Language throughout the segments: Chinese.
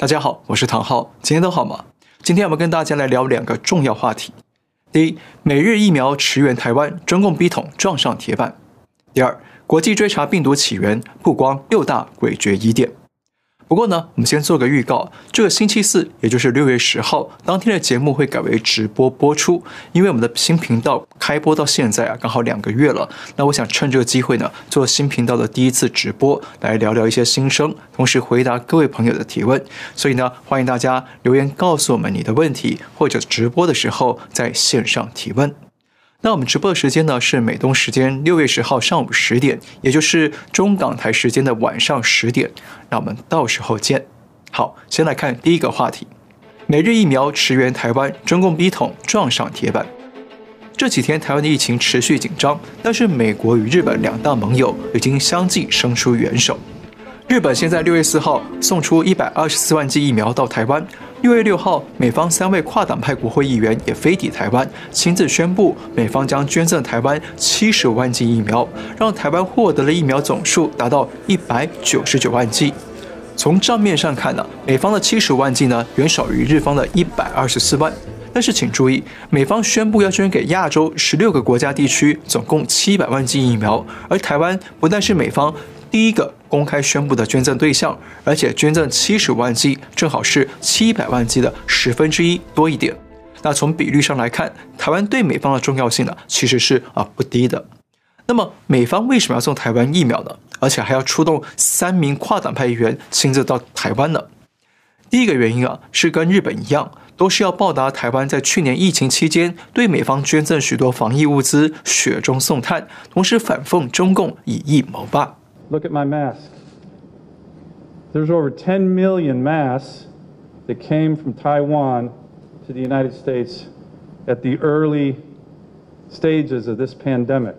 大家好，我是唐浩，今天都好吗？今天我们跟大家来聊两个重要话题。第一，每日疫苗驰援台湾，中共逼统撞上铁板。第二，国际追查病毒起源，曝光六大诡谲疑点。不过呢，我们先做个预告，这个星期四，也就是六月十号当天的节目会改为直播播出，因为我们的新频道开播到现在啊，刚好两个月了。那我想趁这个机会呢，做新频道的第一次直播，来聊聊一些心声，同时回答各位朋友的提问。所以呢，欢迎大家留言告诉我们你的问题，或者直播的时候在线上提问。那我们直播的时间呢，是美东时间六月十号上午十点，也就是中港台时间的晚上十点。那我们到时候见。好，先来看第一个话题：每日疫苗驰援台湾，中共逼统撞上铁板。这几天台湾的疫情持续紧张，但是美国与日本两大盟友已经相继伸出援手。日本现在六月四号送出一百二十四万剂疫苗到台湾。六月六号，美方三位跨党派国会议员也飞抵台湾，亲自宣布美方将捐赠台湾七十万剂疫苗，让台湾获得了疫苗总数达到一百九十九万剂。从账面上看呢，美方的七十万剂呢远少于日方的一百二十四万。但是请注意，美方宣布要捐给亚洲十六个国家地区总共七百万剂疫苗，而台湾不但是美方。第一个公开宣布的捐赠对象，而且捐赠七十万剂，正好是七百万剂的十分之一多一点。那从比率上来看，台湾对美方的重要性呢，其实是啊不低的。那么美方为什么要送台湾疫苗呢？而且还要出动三名跨党派议员亲自到台湾呢？第一个原因啊，是跟日本一样，都是要报答台湾在去年疫情期间对美方捐赠许多防疫物资，雪中送炭，同时反讽中共以疫谋霸。Look at my mask. There's over 10 million masks that came from Taiwan to the United States at the early stages of this pandemic.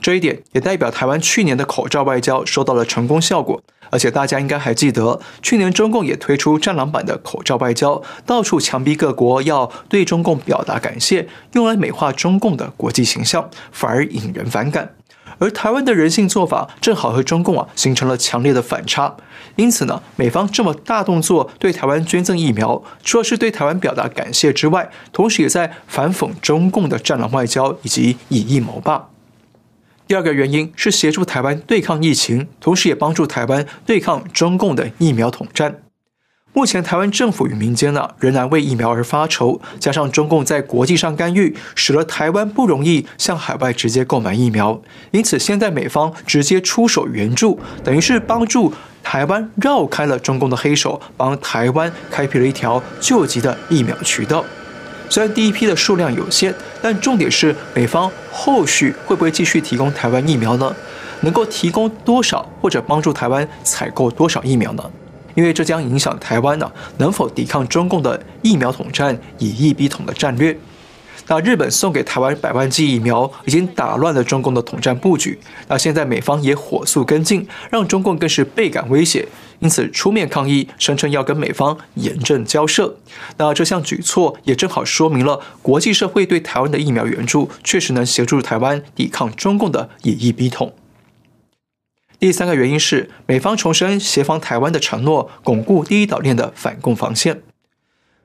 这一点也代表台湾去年的口罩外交收到了成功效果，而且大家应该还记得，去年中共也推出战狼版的口罩外交，到处强逼各国要对中共表达感谢，用来美化中共的国际形象，反而引人反感。而台湾的人性做法正好和中共啊形成了强烈的反差，因此呢，美方这么大动作对台湾捐赠疫苗，除了是对台湾表达感谢之外，同时也在反讽中共的战狼外交以及以疫谋霸。第二个原因是协助台湾对抗疫情，同时也帮助台湾对抗中共的疫苗统战。目前台湾政府与民间呢仍然为疫苗而发愁，加上中共在国际上干预，使得台湾不容易向海外直接购买疫苗。因此，现在美方直接出手援助，等于是帮助台湾绕开了中共的黑手，帮台湾开辟了一条救急的疫苗渠道。虽然第一批的数量有限，但重点是美方后续会不会继续提供台湾疫苗呢？能够提供多少，或者帮助台湾采购多少疫苗呢？因为这将影响台湾呢能否抵抗中共的疫苗统战、以疫逼统的战略。那日本送给台湾百万剂疫苗，已经打乱了中共的统战布局。那现在美方也火速跟进，让中共更是倍感威胁，因此出面抗议，声称要跟美方严正交涉。那这项举措也正好说明了国际社会对台湾的疫苗援助，确实能协助台湾抵抗中共的以疫逼统。第三个原因是美方重申协防台湾的承诺，巩固第一岛链的反共防线。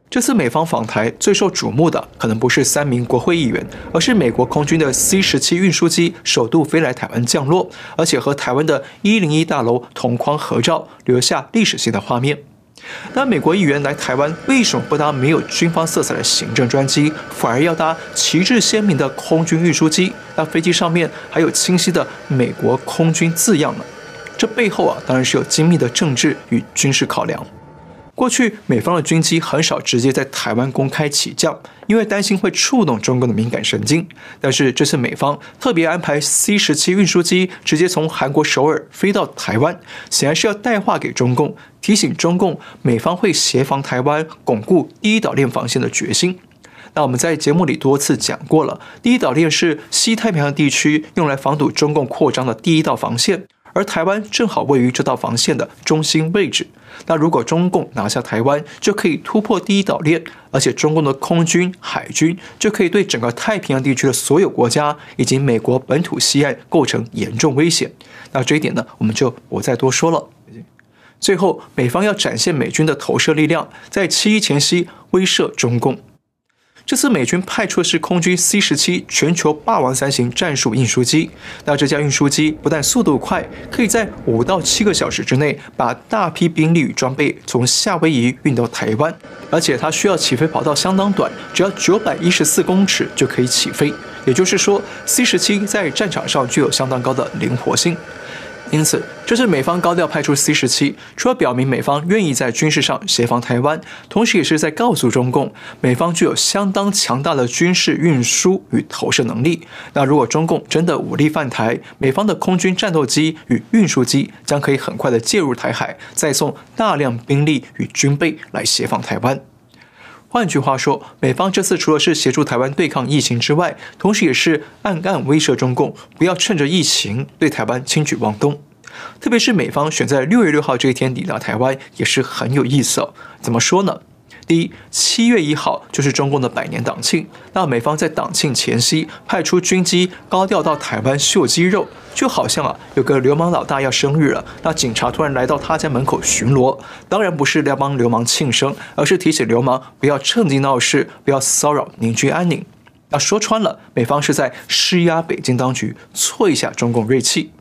这次美方访台最受瞩目的，可能不是三名国会议员，而是美国空军的 C 十七运输机首度飞来台湾降落，而且和台湾的一零一大楼同框合照，留下历史性的画面。那美国议员来台湾，为什么不搭没有军方色彩的行政专机，反而要搭旗帜鲜明的空军运输机？那飞机上面还有清晰的美国空军字样呢？这背后啊，当然是有精密的政治与军事考量。过去美方的军机很少直接在台湾公开起降，因为担心会触动中共的敏感神经。但是这次美方特别安排 C 十七运输机直接从韩国首尔飞到台湾，显然是要带话给中共，提醒中共美方会协防台湾，巩固第一岛链防线的决心。那我们在节目里多次讲过了，第一岛链是西太平洋地区用来防堵中共扩张的第一道防线。而台湾正好位于这道防线的中心位置。那如果中共拿下台湾，就可以突破第一岛链，而且中共的空军、海军就可以对整个太平洋地区的所有国家以及美国本土西岸构成严重威胁。那这一点呢，我们就不再多说了。最后，美方要展现美军的投射力量，在七一前夕威慑中共。这次美军派出的是空军 C 十七全球霸王三型战术运输机。那这架运输机不但速度快，可以在五到七个小时之内把大批兵力与装备从夏威夷运到台湾，而且它需要起飞跑道相当短，只要九百一十四公尺就可以起飞。也就是说，C 十七在战场上具有相当高的灵活性。因此，这是美方高调派出 C 十七，除了表明美方愿意在军事上协防台湾，同时也是在告诉中共，美方具有相当强大的军事运输与投射能力。那如果中共真的武力犯台，美方的空军战斗机与运输机将可以很快的介入台海，再送大量兵力与军备来协防台湾。换句话说，美方这次除了是协助台湾对抗疫情之外，同时也是暗暗威慑中共，不要趁着疫情对台湾轻举妄动。特别是美方选在六月六号这一天抵达台湾，也是很有意思哦。怎么说呢？第一，七月一号就是中共的百年党庆，那美方在党庆前夕派出军机高调到台湾秀肌肉，就好像啊有个流氓老大要生日了，那警察突然来到他家门口巡逻，当然不是要帮流氓庆生，而是提醒流氓不要趁机闹事，不要骚扰邻居安宁。那说穿了，美方是在施压北京当局，挫一下中共锐气。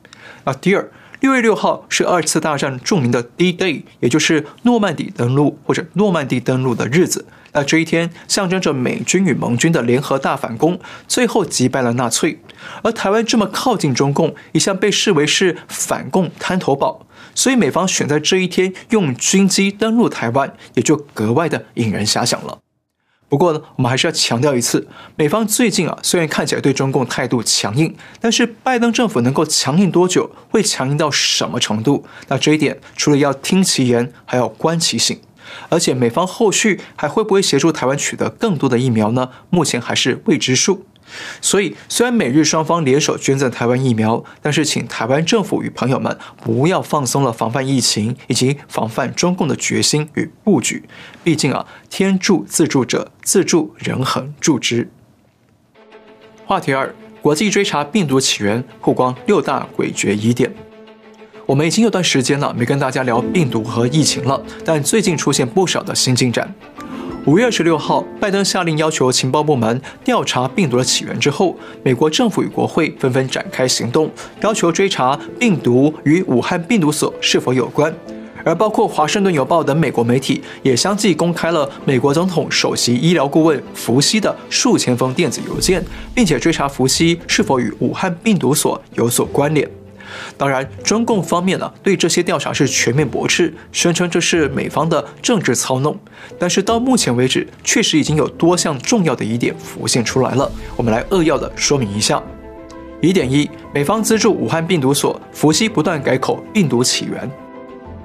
那第二。六月六号是二次大战著名的 D-Day，也就是诺曼底登陆或者诺曼底登陆的日子。那这一天象征着美军与盟军的联合大反攻，最后击败了纳粹。而台湾这么靠近中共，一向被视为是反共滩头堡，所以美方选在这一天用军机登陆台湾，也就格外的引人遐想了。不过呢，我们还是要强调一次，美方最近啊，虽然看起来对中共态度强硬，但是拜登政府能够强硬多久，会强硬到什么程度？那这一点除了要听其言，还要观其行。而且美方后续还会不会协助台湾取得更多的疫苗呢？目前还是未知数。所以，虽然美日双方联手捐赠台湾疫苗，但是请台湾政府与朋友们不要放松了防范疫情以及防范中共的决心与布局。毕竟啊，天助自助者，自助人恒助之。话题二：国际追查病毒起源，曝光六大诡谲疑点。我们已经有段时间了没跟大家聊病毒和疫情了，但最近出现不少的新进展。五月二十六号，拜登下令要求情报部门调查病毒的起源之后，美国政府与国会纷纷展开行动，要求追查病毒与武汉病毒所是否有关。而包括《华盛顿邮报》等美国媒体也相继公开了美国总统首席医疗顾问福西的数千封电子邮件，并且追查福西是否与武汉病毒所有所关联。当然，中共方面呢，对这些调查是全面驳斥，声称这是美方的政治操弄。但是到目前为止，确实已经有多项重要的疑点浮现出来了。我们来扼要的说明一下。疑点一：美方资助武汉病毒所，伏羲不断改口病毒起源。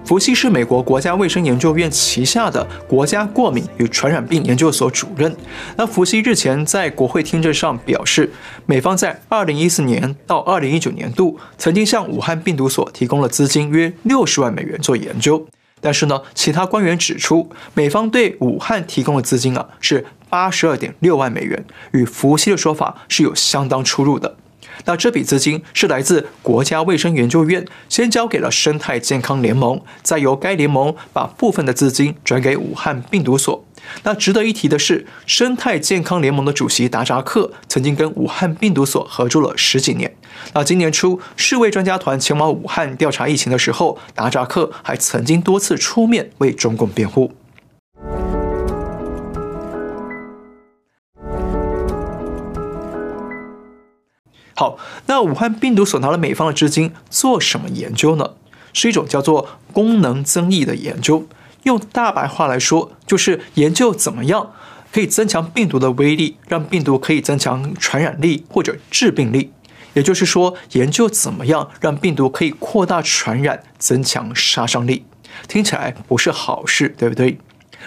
福西是美国国家卫生研究院旗下的国家过敏与传染病研究所主任。那福西日前在国会听证上表示，美方在二零一四年到二零一九年度曾经向武汉病毒所提供了资金约六十万美元做研究。但是呢，其他官员指出，美方对武汉提供的资金啊是八十二点六万美元，与福西的说法是有相当出入的。那这笔资金是来自国家卫生研究院，先交给了生态健康联盟，再由该联盟把部分的资金转给武汉病毒所。那值得一提的是，生态健康联盟的主席达扎克曾经跟武汉病毒所合作了十几年。那今年初，世卫专家团前往武汉调查疫情的时候，达扎克还曾经多次出面为中共辩护。好，那武汉病毒所拿了美方的资金做什么研究呢？是一种叫做功能增益的研究。用大白话来说，就是研究怎么样可以增强病毒的威力，让病毒可以增强传染力或者致病力。也就是说，研究怎么样让病毒可以扩大传染，增强杀伤力。听起来不是好事，对不对？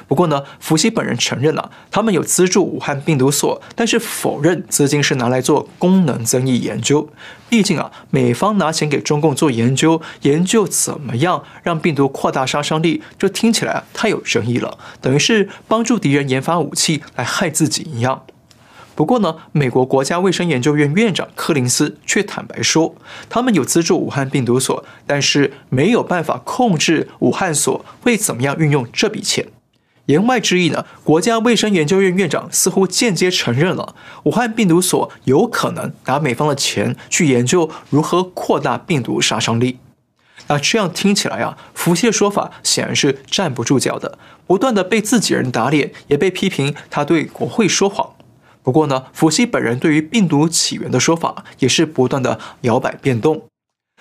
不过呢，福西本人承认了，他们有资助武汉病毒所，但是否认资金是拿来做功能增益研究。毕竟啊，美方拿钱给中共做研究，研究怎么样让病毒扩大杀伤力，这听起来啊太有争议了，等于是帮助敌人研发武器来害自己一样。不过呢，美国国家卫生研究院院长柯林斯却坦白说，他们有资助武汉病毒所，但是没有办法控制武汉所会怎么样运用这笔钱。言外之意呢，国家卫生研究院院长似乎间接承认了武汉病毒所有可能拿美方的钱去研究如何扩大病毒杀伤力。那这样听起来啊，福西的说法显然是站不住脚的，不断的被自己人打脸，也被批评他对国会说谎。不过呢，福西本人对于病毒起源的说法也是不断的摇摆变动。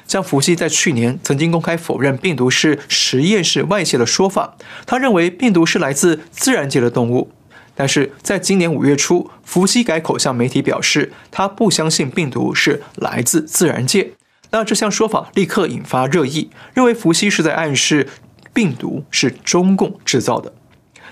像福西在去年曾经公开否认病毒是实验室外泄的说法，他认为病毒是来自自然界的动物。但是在今年五月初，福西改口向媒体表示，他不相信病毒是来自自然界。那这项说法立刻引发热议，认为福西是在暗示病毒是中共制造的。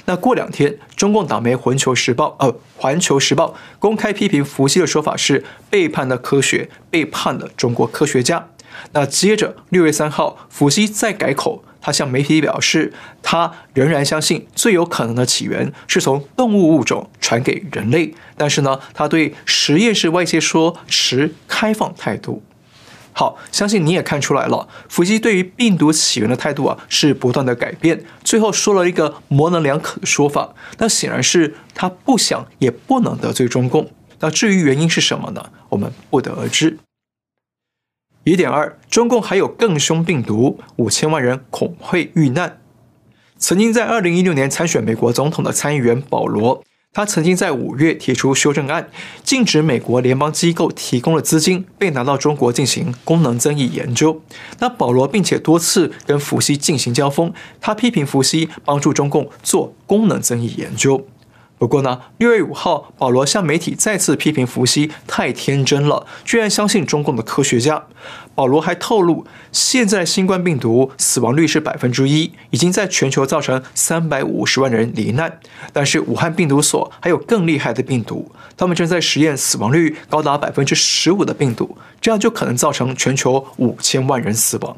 那过两天，中共党媒《环球时报》呃，《环球时报》公开批评福西的说法是背叛了科学，背叛了中国科学家。那接着六月三号，福西再改口，他向媒体表示，他仍然相信最有可能的起源是从动物物种传给人类，但是呢，他对实验室外界说持开放态度。好，相信你也看出来了，伏羲对于病毒起源的态度啊是不断的改变，最后说了一个模棱两可的说法。那显然是他不想也不能得罪中共。那至于原因是什么呢？我们不得而知。疑点二，中共还有更凶病毒，五千万人恐会遇难。曾经在二零一六年参选美国总统的参议员保罗。他曾经在五月提出修正案，禁止美国联邦机构提供的资金被拿到中国进行功能增益研究。那保罗并且多次跟福西进行交锋，他批评福西帮助中共做功能增益研究。不过呢，六月五号，保罗向媒体再次批评福西太天真了，居然相信中共的科学家。保罗还透露，现在新冠病毒死亡率是百分之一，已经在全球造成三百五十万人罹难。但是武汉病毒所还有更厉害的病毒，他们正在实验死亡率高达百分之十五的病毒，这样就可能造成全球五千万人死亡。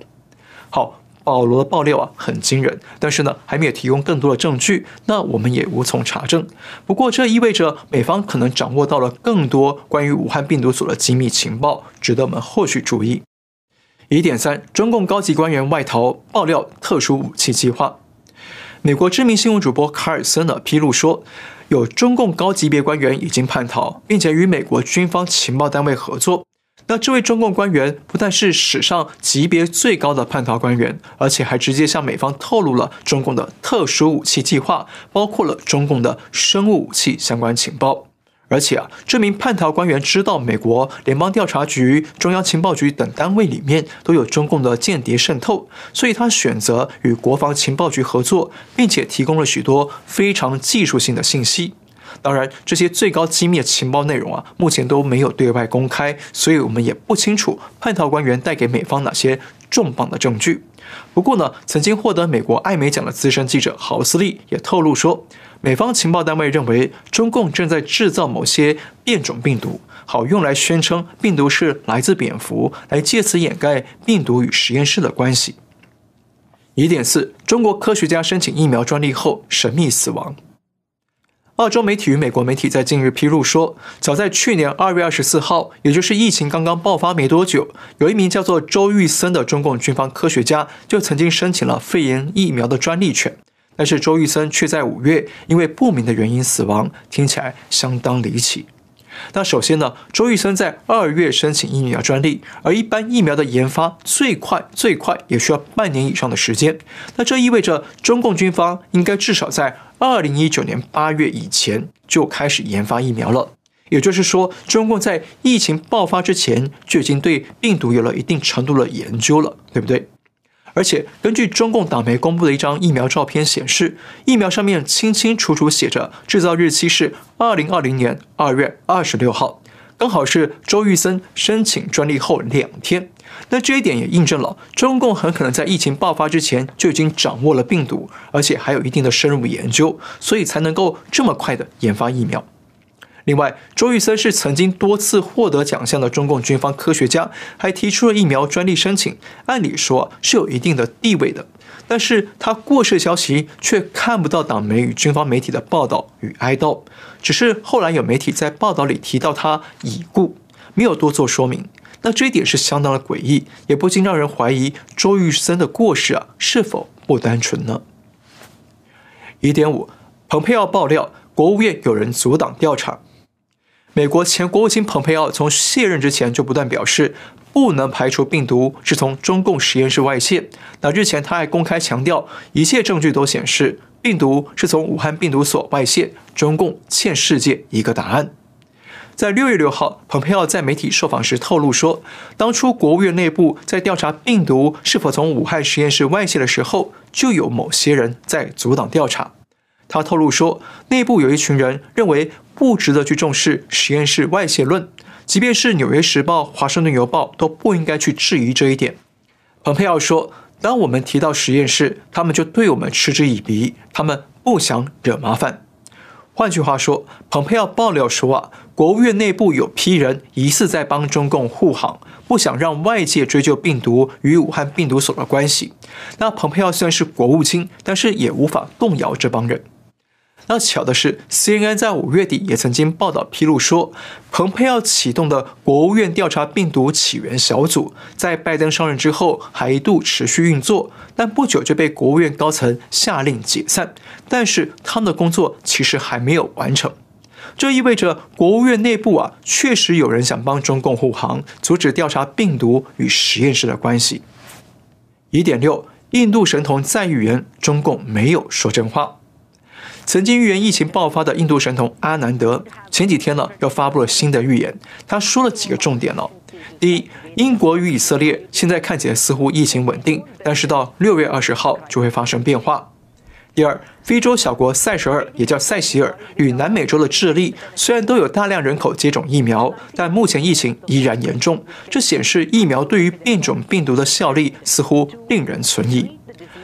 好。保罗的爆料啊很惊人，但是呢还没有提供更多的证据，那我们也无从查证。不过这意味着美方可能掌握到了更多关于武汉病毒所的机密情报，值得我们后续注意。疑点三：中共高级官员外逃爆料特殊武器计划。美国知名新闻主播卡尔森呢披露说，有中共高级别官员已经叛逃，并且与美国军方情报单位合作。那这位中共官员不但是史上级别最高的叛逃官员，而且还直接向美方透露了中共的特殊武器计划，包括了中共的生物武器相关情报。而且啊，这名叛逃官员知道美国联邦调查局、中央情报局等单位里面都有中共的间谍渗透，所以他选择与国防情报局合作，并且提供了许多非常技术性的信息。当然，这些最高机密的情报内容啊，目前都没有对外公开，所以我们也不清楚叛逃官员带给美方哪些重磅的证据。不过呢，曾经获得美国艾美奖的资深记者豪斯利也透露说，美方情报单位认为中共正在制造某些变种病毒，好用来宣称病毒是来自蝙蝠，来借此掩盖病毒与实验室的关系。疑点四：中国科学家申请疫苗专利后神秘死亡。澳洲媒体与美国媒体在近日披露说，早在去年二月二十四号，也就是疫情刚刚爆发没多久，有一名叫做周玉森的中共军方科学家就曾经申请了肺炎疫苗的专利权，但是周玉森却在五月因为不明的原因死亡，听起来相当离奇。那首先呢，周玉森在二月申请疫苗专利，而一般疫苗的研发最快最快也需要半年以上的时间。那这意味着中共军方应该至少在二零一九年八月以前就开始研发疫苗了。也就是说，中共在疫情爆发之前就已经对病毒有了一定程度的研究了，对不对？而且，根据中共党媒公布的一张疫苗照片显示，疫苗上面清清楚楚写着制造日期是二零二零年二月二十六号，刚好是周玉森申请专利后两天。那这一点也印证了中共很可能在疫情爆发之前就已经掌握了病毒，而且还有一定的深入研究，所以才能够这么快的研发疫苗。另外，周玉森是曾经多次获得奖项的中共军方科学家，还提出了疫苗专利申请，按理说是有一定的地位的。但是他过世消息却看不到党媒与军方媒体的报道与哀悼，只是后来有媒体在报道里提到他已故，没有多做说明。那这一点是相当的诡异，也不禁让人怀疑周玉森的过世啊是否不单纯呢？疑点五，蓬佩奥爆料，国务院有人阻挡调查。美国前国务卿蓬佩奥从卸任之前就不断表示，不能排除病毒是从中共实验室外泄。那日前他还公开强调，一切证据都显示病毒是从武汉病毒所外泄，中共欠世界一个答案。在六月六号，蓬佩奥在媒体受访时透露说，当初国务院内部在调查病毒是否从武汉实验室外泄的时候，就有某些人在阻挡调查。他透露说，内部有一群人认为不值得去重视实验室外泄论，即便是《纽约时报》、《华盛顿邮报》都不应该去质疑这一点。蓬佩奥说，当我们提到实验室，他们就对我们嗤之以鼻，他们不想惹麻烦。换句话说，蓬佩奥爆料说啊，国务院内部有批人疑似在帮中共护航，不想让外界追究病毒与武汉病毒所的关系。那蓬佩奥虽然是国务卿，但是也无法动摇这帮人。那巧的是，CNN 在五月底也曾经报道披露说，蓬佩奥启动的国务院调查病毒起源小组，在拜登上任之后还一度持续运作，但不久就被国务院高层下令解散。但是他们的工作其实还没有完成，这意味着国务院内部啊，确实有人想帮中共护航，阻止调查病毒与实验室的关系。疑点六：印度神童再预言中共没有说真话。曾经预言疫情爆发的印度神童阿南德，前几天呢又发布了新的预言。他说了几个重点哦。第一，英国与以色列现在看起来似乎疫情稳定，但是到六月二十号就会发生变化。第二，非洲小国塞舌尔也叫塞西尔与南美洲的智利，虽然都有大量人口接种疫苗，但目前疫情依然严重。这显示疫苗对于变种病毒的效力似乎令人存疑。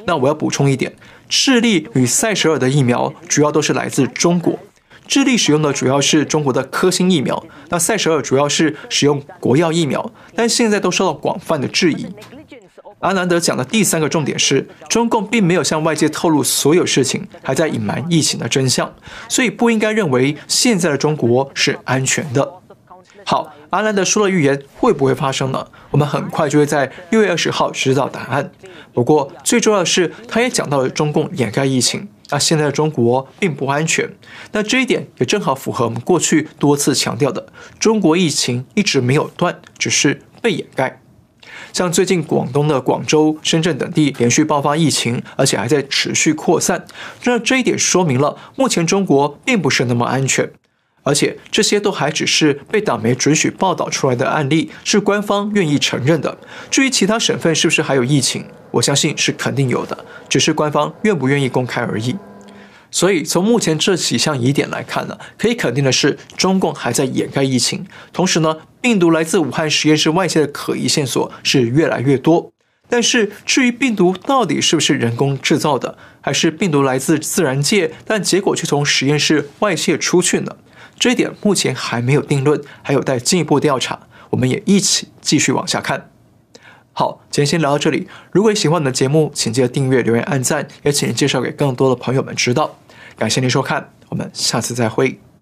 那我要补充一点。智利与塞舌尔的疫苗主要都是来自中国，智利使用的主要是中国的科兴疫苗，那塞舌尔主要是使用国药疫苗，但现在都受到广泛的质疑。阿南德讲的第三个重点是，中共并没有向外界透露所有事情，还在隐瞒疫情的真相，所以不应该认为现在的中国是安全的。好，阿兰德说的预言会不会发生呢？我们很快就会在六月二十号知道答案。不过最重要的是，他也讲到了中共掩盖疫情，那现在的中国并不安全。那这一点也正好符合我们过去多次强调的，中国疫情一直没有断，只是被掩盖。像最近广东的广州、深圳等地连续爆发疫情，而且还在持续扩散，那这一点说明了目前中国并不是那么安全。而且这些都还只是被党媒准许报道出来的案例，是官方愿意承认的。至于其他省份是不是还有疫情，我相信是肯定有的，只是官方愿不愿意公开而已。所以从目前这几项疑点来看呢，可以肯定的是，中共还在掩盖疫情。同时呢，病毒来自武汉实验室外泄的可疑线索是越来越多。但是至于病毒到底是不是人工制造的，还是病毒来自自然界，但结果却从实验室外泄出去呢？这一点目前还没有定论，还有待进一步调查。我们也一起继续往下看。好，今天先聊到这里。如果你喜欢我们的节目，请记得订阅、留言、按赞，也请介绍给更多的朋友们知道。感谢您收看，我们下次再会。